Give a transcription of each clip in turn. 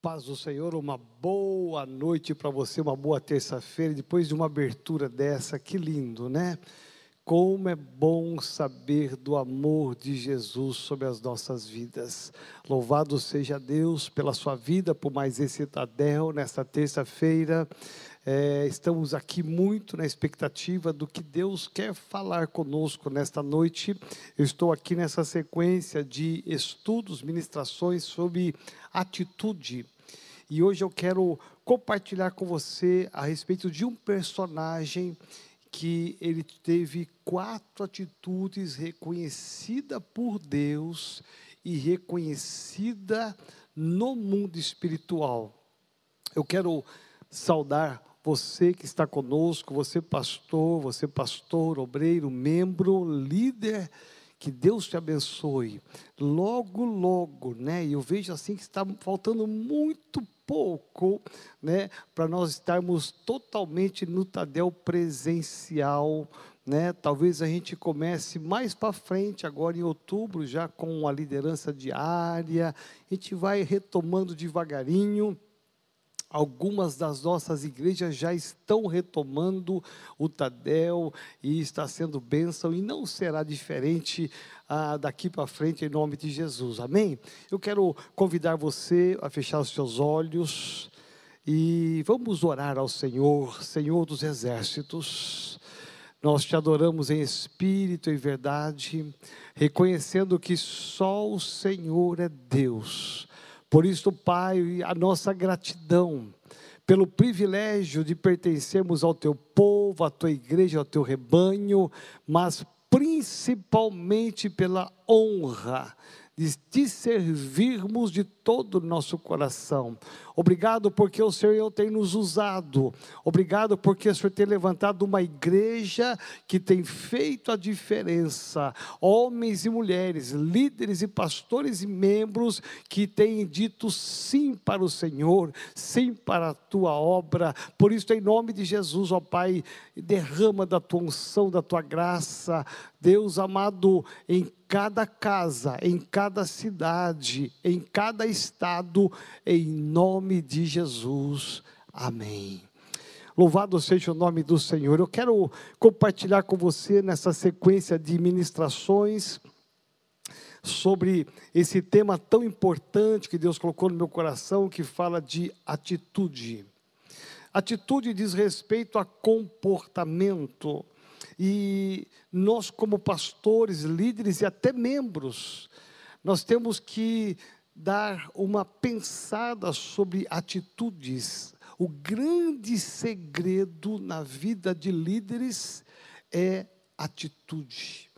Paz do Senhor, uma boa noite para você, uma boa terça-feira, depois de uma abertura dessa, que lindo, né? Como é bom saber do amor de Jesus sobre as nossas vidas. Louvado seja Deus pela sua vida, por mais esse Tadel, nesta terça-feira. É, estamos aqui muito na expectativa do que Deus quer falar conosco nesta noite. Eu estou aqui nessa sequência de estudos, ministrações sobre atitude. E hoje eu quero compartilhar com você a respeito de um personagem que ele teve quatro atitudes reconhecida por Deus e reconhecida no mundo espiritual. Eu quero saudar você que está conosco, você pastor, você pastor, obreiro, membro, líder, que Deus te abençoe. Logo, logo, né? Eu vejo assim que está faltando muito pouco, né, para nós estarmos totalmente no Tadel presencial, né? Talvez a gente comece mais para frente, agora em outubro, já com a liderança diária. A gente vai retomando devagarinho. Algumas das nossas igrejas já estão retomando o Tadel e está sendo bênção e não será diferente ah, daqui para frente em nome de Jesus. Amém? Eu quero convidar você a fechar os seus olhos e vamos orar ao Senhor, Senhor dos exércitos. Nós te adoramos em espírito e verdade, reconhecendo que só o Senhor é Deus por isso, Pai, a nossa gratidão pelo privilégio de pertencermos ao teu povo, à tua igreja, ao teu rebanho, mas principalmente pela honra de te servirmos de todo o nosso coração. Obrigado porque o Senhor tem nos usado. Obrigado porque o Senhor tem levantado uma igreja que tem feito a diferença. Homens e mulheres, líderes e pastores e membros que têm dito sim para o Senhor, sim para a tua obra. Por isso, em nome de Jesus, ó Pai, derrama da tua unção, da tua graça. Deus amado, em cada casa, em cada cidade, em cada estado, em nome de Jesus. Amém. Louvado seja o nome do Senhor. Eu quero compartilhar com você nessa sequência de ministrações sobre esse tema tão importante que Deus colocou no meu coração, que fala de atitude. Atitude diz respeito a comportamento. E nós, como pastores, líderes e até membros, nós temos que dar uma pensada sobre atitudes. O grande segredo na vida de líderes é atitude.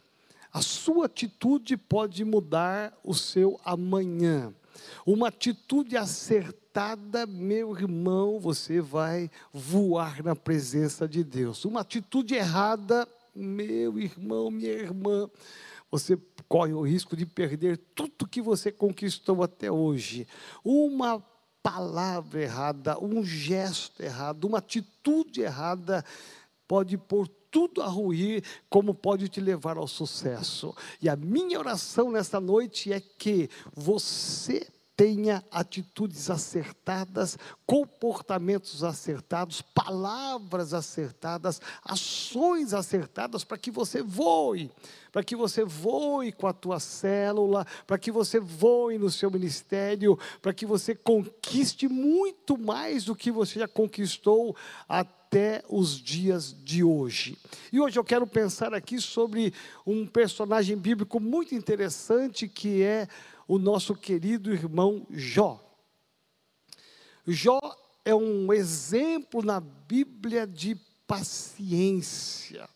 A sua atitude pode mudar o seu amanhã. Uma atitude acertada, meu irmão, você vai voar na presença de Deus. Uma atitude errada, meu irmão, minha irmã, você corre o risco de perder tudo que você conquistou até hoje. Uma palavra errada, um gesto errado, uma atitude errada pode pôr tudo a ruir, como pode te levar ao sucesso. E a minha oração nesta noite é que você tenha atitudes acertadas, comportamentos acertados, palavras acertadas, ações acertadas para que você voe, para que você voe com a tua célula, para que você voe no seu ministério, para que você conquiste muito mais do que você já conquistou até os dias de hoje. E hoje eu quero pensar aqui sobre um personagem bíblico muito interessante que é o nosso querido irmão Jó. Jó é um exemplo na Bíblia de paciência,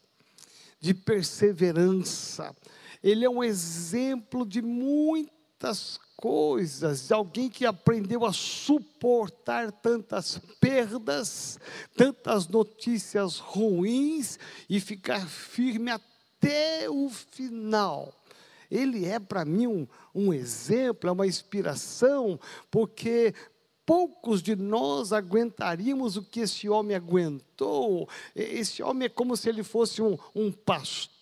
de perseverança. Ele é um exemplo de muitas coisas, de alguém que aprendeu a suportar tantas perdas, tantas notícias ruins e ficar firme até o final ele é para mim um, um exemplo, é uma inspiração, porque poucos de nós aguentaríamos o que esse homem aguentou. Esse homem é como se ele fosse um, um pastor,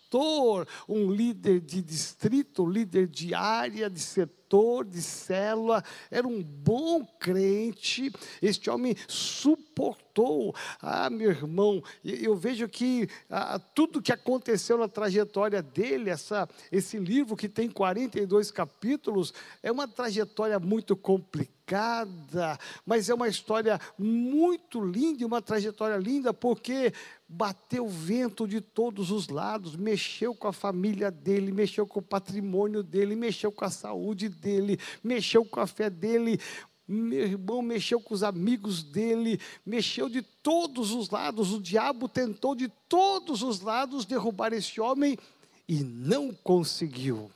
um líder de distrito, líder de área, de setor de célula, era um bom crente. Este homem suportou. Ah, meu irmão, eu vejo que ah, tudo que aconteceu na trajetória dele, essa, esse livro que tem 42 capítulos, é uma trajetória muito complicada, mas é uma história muito linda, uma trajetória linda, porque bateu vento de todos os lados, mexeu com a família dele, mexeu com o patrimônio dele, mexeu com a saúde dele, mexeu com a fé dele. Meu irmão mexeu com os amigos dele, mexeu de todos os lados. O diabo tentou de todos os lados derrubar esse homem e não conseguiu.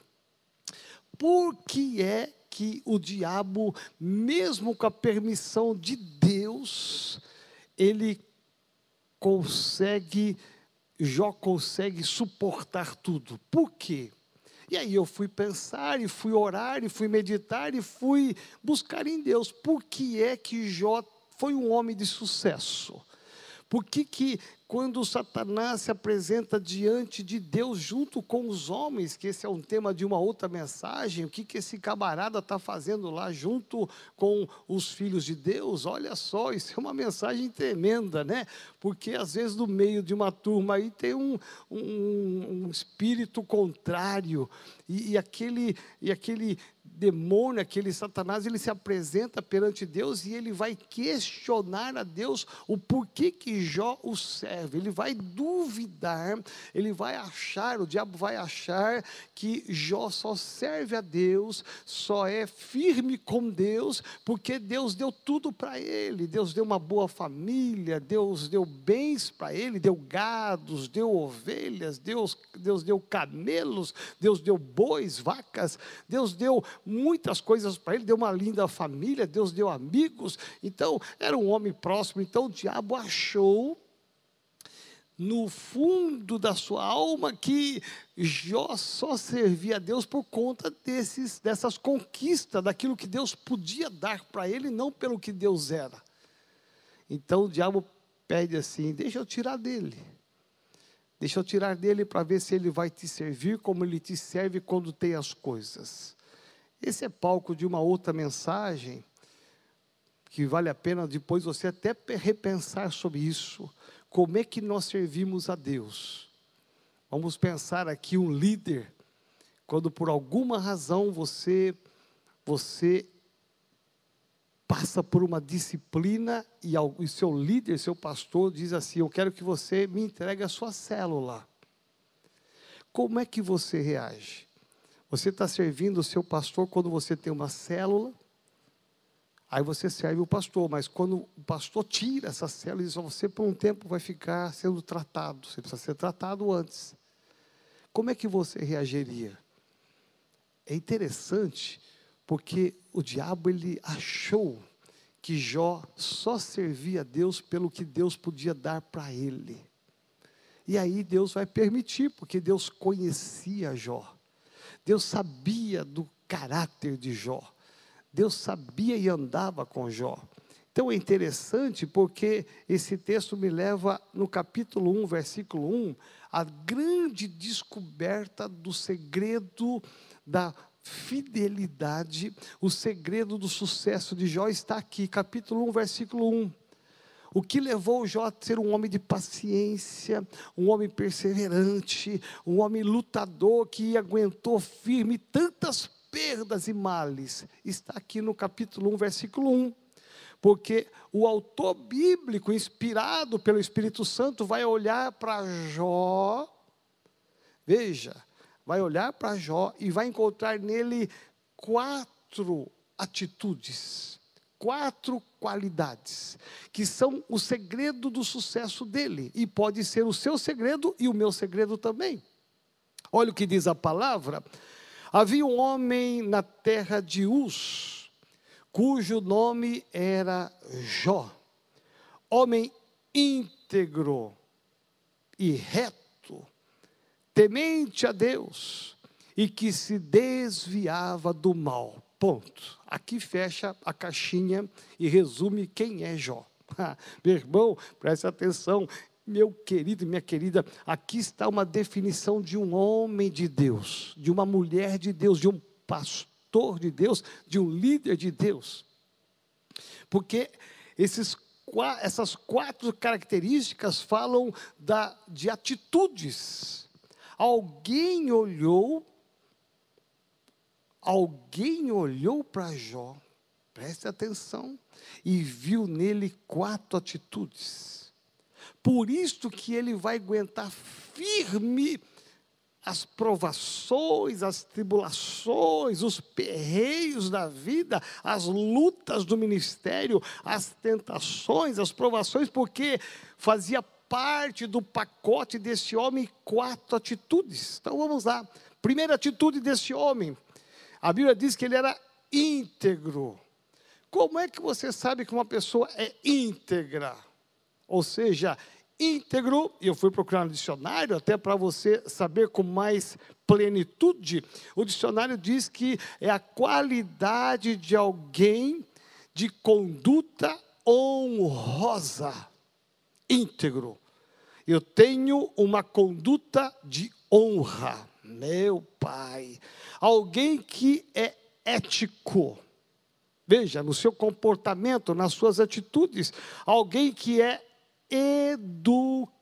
Por que é que o diabo, mesmo com a permissão de Deus, ele consegue, Jó consegue suportar tudo. Por quê? E aí eu fui pensar, e fui orar, e fui meditar, e fui buscar em Deus. Por que é que Jó foi um homem de sucesso? Por que, que quando Satanás se apresenta diante de Deus junto com os homens, que esse é um tema de uma outra mensagem, o que, que esse camarada está fazendo lá junto com os filhos de Deus? Olha só, isso é uma mensagem tremenda, né? Porque às vezes no meio de uma turma aí tem um, um, um espírito contrário, e, e, aquele, e aquele demônio, aquele Satanás, ele se apresenta perante Deus e ele vai questionar a Deus o porquê que Jó o serve. Ele vai duvidar, ele vai achar, o diabo vai achar que Jó só serve a Deus, só é firme com Deus, porque Deus deu tudo para ele. Deus deu uma boa família, Deus deu bens para ele, deu gados, deu ovelhas, Deus, Deus deu camelos, Deus deu bois, vacas, Deus deu muitas coisas para ele, deu uma linda família, Deus deu amigos, então era um homem próximo. Então o diabo achou no fundo da sua alma que Jó só servia a Deus por conta desses, dessas conquistas, daquilo que Deus podia dar para ele, não pelo que Deus era. Então o diabo pede assim: deixa eu tirar dele. Deixa eu tirar dele para ver se ele vai te servir como ele te serve quando tem as coisas. Esse é palco de uma outra mensagem que vale a pena depois você até repensar sobre isso. Como é que nós servimos a Deus? Vamos pensar aqui um líder, quando por alguma razão você você passa por uma disciplina e o seu líder, seu pastor diz assim: "Eu quero que você me entregue a sua célula". Como é que você reage? Você está servindo o seu pastor quando você tem uma célula, aí você serve o pastor, mas quando o pastor tira essa célula, diz, você por um tempo vai ficar sendo tratado, você precisa ser tratado antes. Como é que você reagiria? É interessante, porque o diabo ele achou que Jó só servia a Deus pelo que Deus podia dar para ele. E aí Deus vai permitir, porque Deus conhecia Jó. Deus sabia do caráter de Jó. Deus sabia e andava com Jó. Então é interessante porque esse texto me leva no capítulo 1, versículo 1, a grande descoberta do segredo da fidelidade, o segredo do sucesso de Jó está aqui, capítulo 1, versículo 1. O que levou Jó a ser um homem de paciência, um homem perseverante, um homem lutador que aguentou firme tantas perdas e males, está aqui no capítulo 1, versículo 1. Porque o autor bíblico, inspirado pelo Espírito Santo, vai olhar para Jó, veja, vai olhar para Jó e vai encontrar nele quatro atitudes quatro qualidades que são o segredo do sucesso dele e pode ser o seu segredo e o meu segredo também. Olha o que diz a palavra: havia um homem na terra de Uz, cujo nome era Jó, homem íntegro e reto, temente a Deus e que se desviava do mal. Ponto. Aqui fecha a caixinha e resume quem é Jó. Meu irmão, preste atenção. Meu querido e minha querida, aqui está uma definição de um homem de Deus, de uma mulher de Deus, de um pastor pastor de Deus, de um líder de Deus. Porque esses, essas quatro características falam da, de atitudes. Alguém olhou, alguém olhou para Jó, preste atenção, e viu nele quatro atitudes. Por isso que ele vai aguentar firme as provações, as tribulações, os perreios da vida, as lutas do ministério, as tentações, as provações, porque fazia parte do pacote desse homem quatro atitudes. Então vamos lá. Primeira atitude desse homem, a Bíblia diz que ele era íntegro. Como é que você sabe que uma pessoa é íntegra? Ou seja, íntegro, e eu fui procurar no dicionário, até para você saber com mais plenitude, o dicionário diz que é a qualidade de alguém de conduta honrosa, íntegro. Eu tenho uma conduta de honra, meu pai. Alguém que é ético. Veja, no seu comportamento, nas suas atitudes, alguém que é educador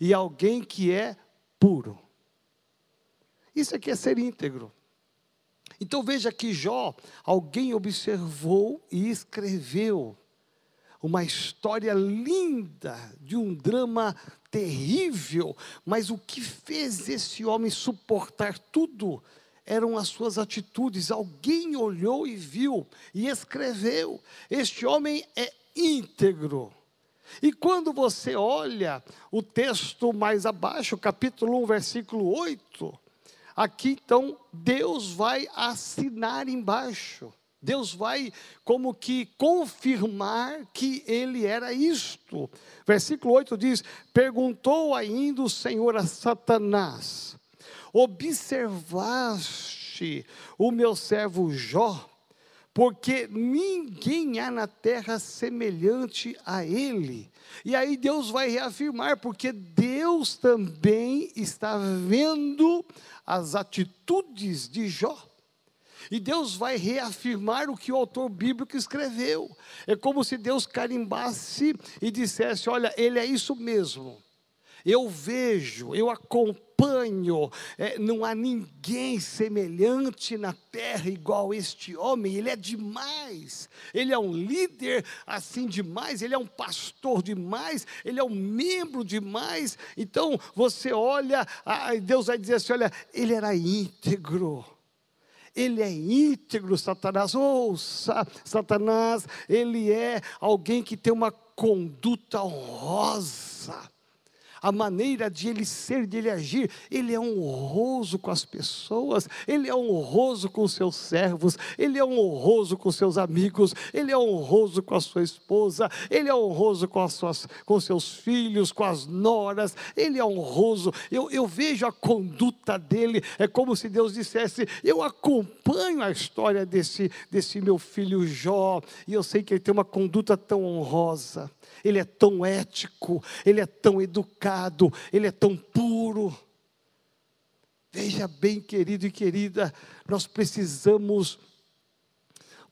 e alguém que é puro. Isso aqui é ser íntegro. Então veja que Jó, alguém observou e escreveu uma história linda de um drama terrível, mas o que fez esse homem suportar tudo eram as suas atitudes. Alguém olhou e viu e escreveu. Este homem é íntegro. E quando você olha o texto mais abaixo, capítulo 1, versículo 8, aqui então Deus vai assinar embaixo. Deus vai como que confirmar que ele era isto. Versículo 8 diz: Perguntou ainda o Senhor a Satanás: Observaste o meu servo Jó? porque ninguém há na terra semelhante a ele. E aí Deus vai reafirmar, porque Deus também está vendo as atitudes de Jó. E Deus vai reafirmar o que o autor bíblico escreveu. É como se Deus carimbasse e dissesse: Olha, ele é isso mesmo. Eu vejo, eu acompanho, é, não há ninguém semelhante na terra igual este homem, ele é demais, ele é um líder assim demais, ele é um pastor demais, ele é um membro demais. Então você olha, Deus vai dizer assim: olha, ele era íntegro. Ele é íntegro, Satanás. Ouça, Satanás, ele é alguém que tem uma conduta honrosa a maneira de ele ser, de ele agir. Ele é honroso com as pessoas, ele é honroso com os seus servos, ele é honroso com seus amigos, ele é honroso com a sua esposa, ele é honroso com, as suas, com seus filhos, com as noras, ele é honroso. Eu, eu vejo a conduta dele, é como se Deus dissesse: Eu acompanho a história desse, desse meu filho Jó, e eu sei que ele tem uma conduta tão honrosa ele é tão ético, ele é tão educado, ele é tão puro. Veja bem, querido e querida, nós precisamos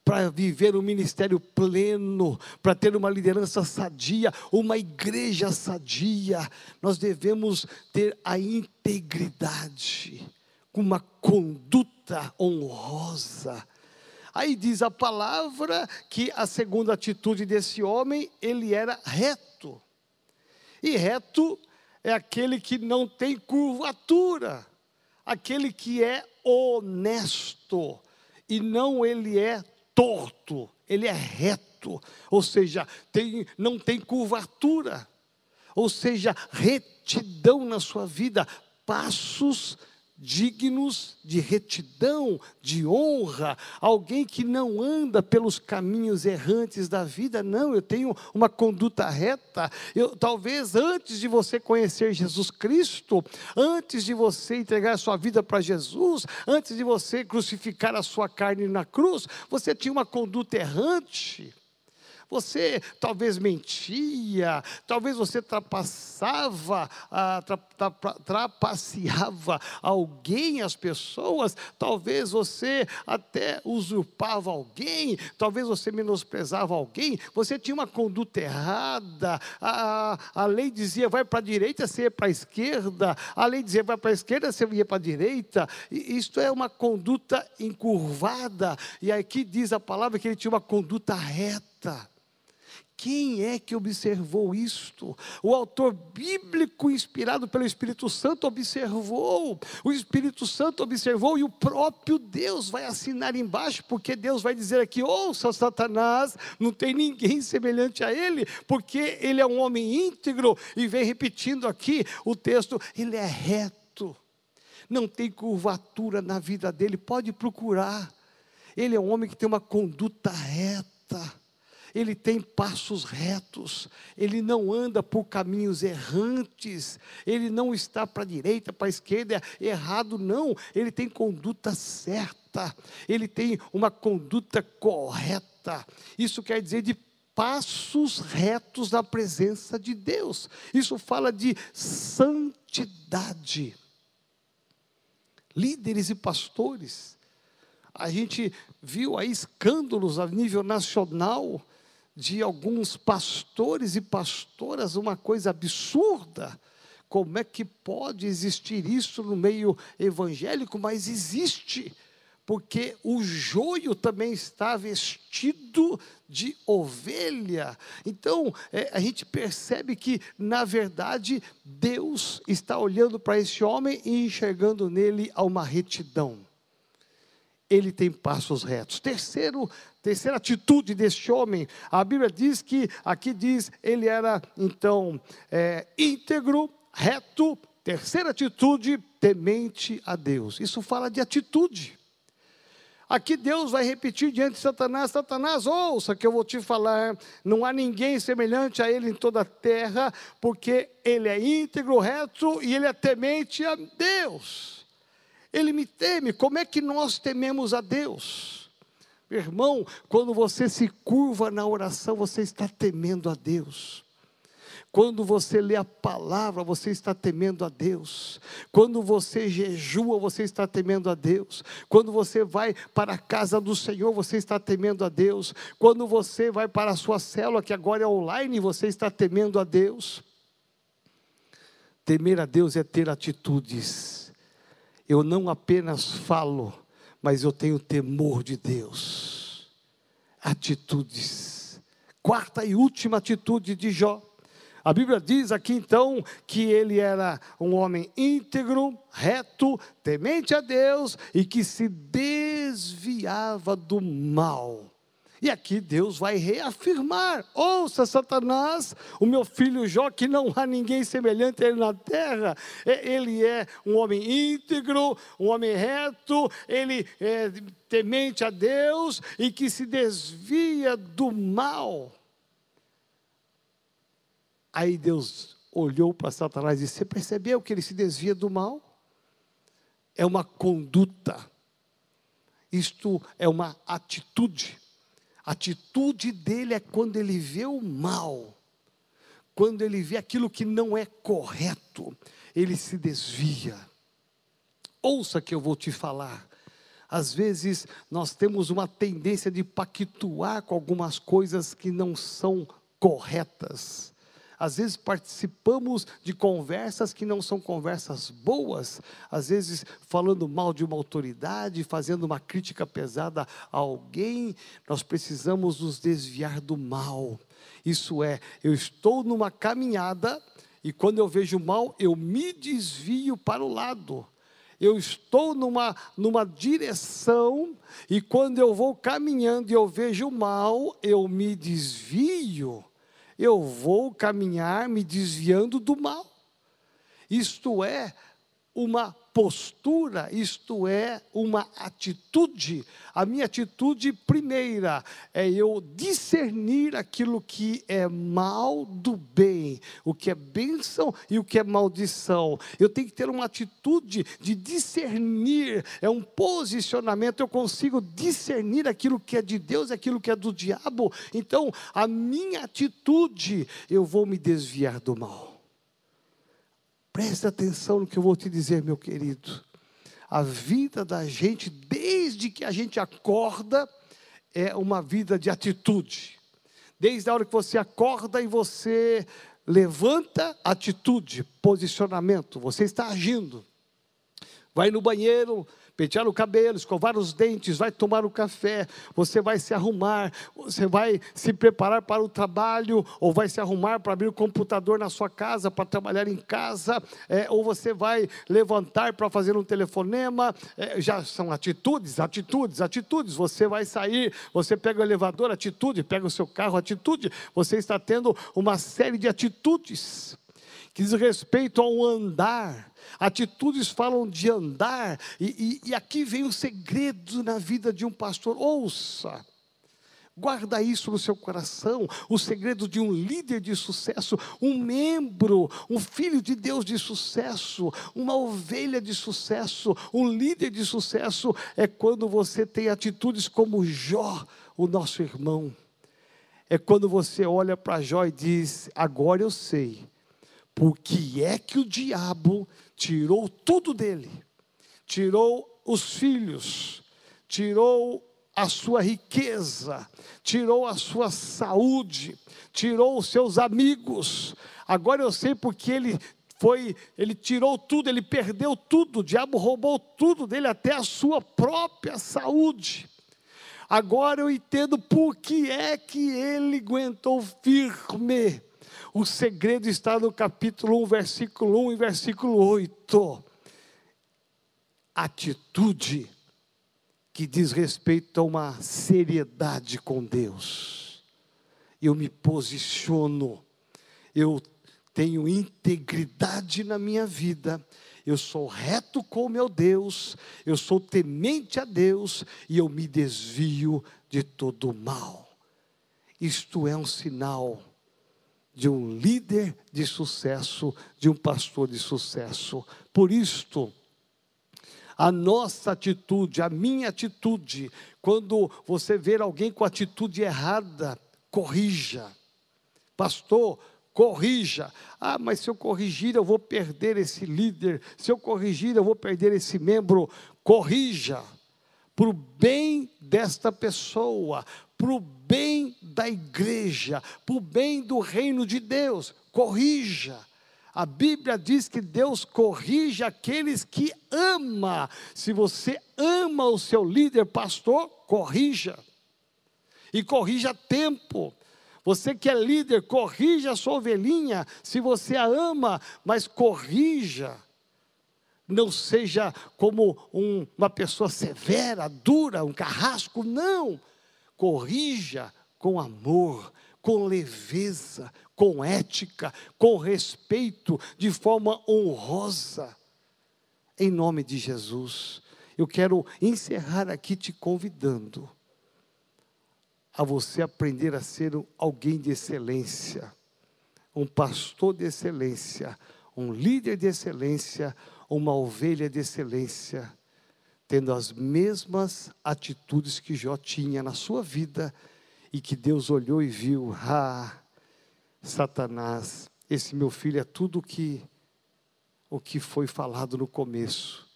para viver um ministério pleno, para ter uma liderança sadia, uma igreja sadia, nós devemos ter a integridade, uma conduta honrosa, Aí diz a palavra que a segunda atitude desse homem, ele era reto. E reto é aquele que não tem curvatura, aquele que é honesto, e não ele é torto, ele é reto, ou seja, tem, não tem curvatura, ou seja, retidão na sua vida, passos dignos de retidão, de honra, alguém que não anda pelos caminhos errantes da vida, não, eu tenho uma conduta reta. Eu, talvez antes de você conhecer Jesus Cristo, antes de você entregar a sua vida para Jesus, antes de você crucificar a sua carne na cruz, você tinha uma conduta errante. Você talvez mentia, talvez você trapassava, ah, tra, tra, trapaceava alguém, as pessoas, talvez você até usurpava alguém, talvez você menosprezava alguém, você tinha uma conduta errada, a, a lei dizia vai para a direita, você ia para a esquerda, a lei dizia vai para a esquerda, você ia para a direita, e isto é uma conduta encurvada, e aqui diz a palavra que ele tinha uma conduta reta. Quem é que observou isto? O autor bíblico, inspirado pelo Espírito Santo, observou. O Espírito Santo observou e o próprio Deus vai assinar embaixo, porque Deus vai dizer aqui: ouça, Satanás, não tem ninguém semelhante a ele, porque ele é um homem íntegro. E vem repetindo aqui o texto: ele é reto, não tem curvatura na vida dele, pode procurar. Ele é um homem que tem uma conduta reta ele tem passos retos, ele não anda por caminhos errantes, ele não está para a direita, para a esquerda, errado, não, ele tem conduta certa, ele tem uma conduta correta. Isso quer dizer de passos retos na presença de Deus. Isso fala de santidade. Líderes e pastores, a gente viu aí escândalos a nível nacional de alguns pastores e pastoras uma coisa absurda. Como é que pode existir isso no meio evangélico? Mas existe, porque o joio também está vestido de ovelha. Então, é, a gente percebe que, na verdade, Deus está olhando para esse homem e enxergando nele uma retidão. Ele tem passos retos. Terceiro terceira atitude deste homem, a Bíblia diz que, aqui diz, ele era então é, íntegro, reto, terceira atitude, temente a Deus. Isso fala de atitude. Aqui Deus vai repetir diante de Satanás: Satanás, ouça que eu vou te falar, não há ninguém semelhante a ele em toda a terra, porque ele é íntegro, reto e ele é temente a Deus. Ele me teme, como é que nós tememos a Deus? Irmão, quando você se curva na oração, você está temendo a Deus. Quando você lê a palavra, você está temendo a Deus. Quando você jejua, você está temendo a Deus. Quando você vai para a casa do Senhor, você está temendo a Deus. Quando você vai para a sua célula, que agora é online, você está temendo a Deus. Temer a Deus é ter atitudes. Eu não apenas falo, mas eu tenho temor de Deus. Atitudes. Quarta e última atitude de Jó. A Bíblia diz aqui então que ele era um homem íntegro, reto, temente a Deus e que se desviava do mal. E aqui Deus vai reafirmar: ouça, Satanás, o meu filho Jó, que não há ninguém semelhante a ele na terra. Ele é um homem íntegro, um homem reto, ele é temente a Deus e que se desvia do mal. Aí Deus olhou para Satanás e disse: Você percebeu que ele se desvia do mal? É uma conduta, isto é uma atitude. A atitude dele é quando ele vê o mal, quando ele vê aquilo que não é correto, ele se desvia. Ouça que eu vou te falar. Às vezes nós temos uma tendência de pactuar com algumas coisas que não são corretas. Às vezes participamos de conversas que não são conversas boas, às vezes falando mal de uma autoridade, fazendo uma crítica pesada a alguém. Nós precisamos nos desviar do mal. Isso é, eu estou numa caminhada e quando eu vejo mal, eu me desvio para o lado eu estou numa, numa direção, e quando eu vou caminhando e eu vejo mal, eu me desvio eu vou caminhar me desviando do mal. Isto é uma postura, isto é, uma atitude. A minha atitude primeira é eu discernir aquilo que é mal do bem, o que é bênção e o que é maldição. Eu tenho que ter uma atitude de discernir, é um posicionamento, eu consigo discernir aquilo que é de Deus e aquilo que é do diabo. Então, a minha atitude, eu vou me desviar do mal. Preste atenção no que eu vou te dizer, meu querido. A vida da gente, desde que a gente acorda, é uma vida de atitude. Desde a hora que você acorda e você levanta, atitude, posicionamento, você está agindo. Vai no banheiro, pentear o cabelo, escovar os dentes, vai tomar o café, você vai se arrumar, você vai se preparar para o trabalho, ou vai se arrumar para abrir o computador na sua casa, para trabalhar em casa, é, ou você vai levantar para fazer um telefonema, é, já são atitudes, atitudes, atitudes. Você vai sair, você pega o elevador, atitude, pega o seu carro, atitude. Você está tendo uma série de atitudes que diz respeito ao andar Atitudes falam de andar, e, e, e aqui vem o segredo na vida de um pastor. Ouça, Guarda isso no seu coração, o segredo de um líder de sucesso, um membro, um filho de Deus de sucesso, uma ovelha de sucesso, um líder de sucesso é quando você tem atitudes como Jó, o nosso irmão. É quando você olha para Jó e diz: Agora eu sei, por que é que o diabo tirou tudo dele, tirou os filhos, tirou a sua riqueza, tirou a sua saúde, tirou os seus amigos. Agora eu sei porque ele foi, ele tirou tudo, ele perdeu tudo, o diabo roubou tudo dele, até a sua própria saúde. Agora eu entendo por que é que ele aguentou firme. O segredo está no capítulo 1, versículo 1 e versículo 8. Atitude que diz respeito a uma seriedade com Deus. Eu me posiciono, eu tenho integridade na minha vida, eu sou reto com meu Deus, eu sou temente a Deus e eu me desvio de todo o mal. Isto é um sinal de um líder de sucesso, de um pastor de sucesso. Por isto, a nossa atitude, a minha atitude, quando você ver alguém com atitude errada, corrija. Pastor, corrija. Ah, mas se eu corrigir, eu vou perder esse líder. Se eu corrigir, eu vou perder esse membro. Corrija. Para o bem desta pessoa, para o bem da igreja, para o bem do reino de Deus. Corrija. A Bíblia diz que Deus corrige aqueles que ama. Se você ama o seu líder, pastor, corrija. E corrija a tempo. Você que é líder, corrija a sua ovelhinha. Se você a ama, mas corrija. Não seja como um, uma pessoa severa, dura, um carrasco. Não corrija com amor, com leveza, com ética, com respeito, de forma honrosa. Em nome de Jesus, eu quero encerrar aqui te convidando a você aprender a ser alguém de excelência, um pastor de excelência, um líder de excelência, uma ovelha de excelência tendo as mesmas atitudes que Jó tinha na sua vida e que Deus olhou e viu: ah, Satanás, esse meu filho é tudo que o que foi falado no começo.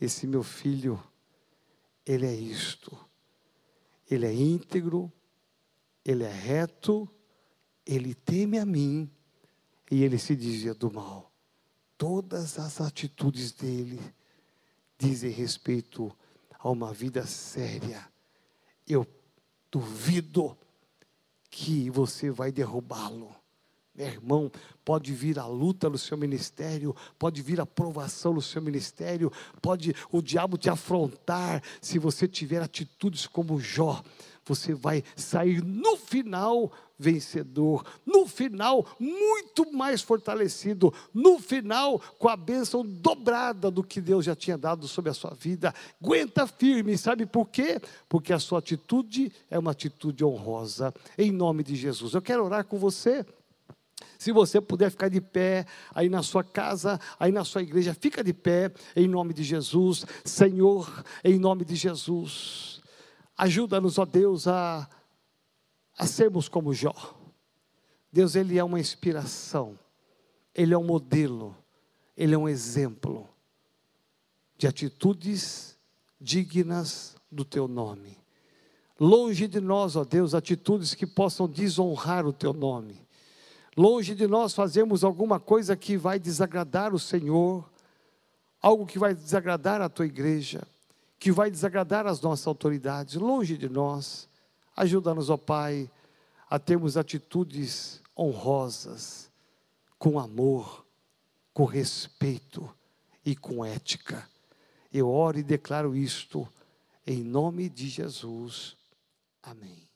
Esse meu filho, ele é isto. Ele é íntegro, ele é reto, ele teme a mim e ele se dizia do mal. Todas as atitudes dele dizem respeito a uma vida séria. Eu duvido que você vai derrubá-lo. Meu irmão, pode vir a luta no seu ministério, pode vir a provação no seu ministério, pode o diabo te afrontar se você tiver atitudes como Jó. Você vai sair no final vencedor, no final muito mais fortalecido, no final com a bênção dobrada do que Deus já tinha dado sobre a sua vida. Aguenta firme, sabe por quê? Porque a sua atitude é uma atitude honrosa, em nome de Jesus. Eu quero orar com você. Se você puder ficar de pé aí na sua casa, aí na sua igreja, fica de pé em nome de Jesus. Senhor, em nome de Jesus. Ajuda-nos, ó Deus, a, a sermos como Jó. Deus, Ele é uma inspiração, Ele é um modelo, Ele é um exemplo de atitudes dignas do Teu nome. Longe de nós, ó Deus, atitudes que possam desonrar o Teu nome. Longe de nós fazermos alguma coisa que vai desagradar o Senhor, algo que vai desagradar a tua igreja, que vai desagradar as nossas autoridades. Longe de nós. Ajuda-nos, ó Pai, a termos atitudes honrosas, com amor, com respeito e com ética. Eu oro e declaro isto em nome de Jesus. Amém.